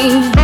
I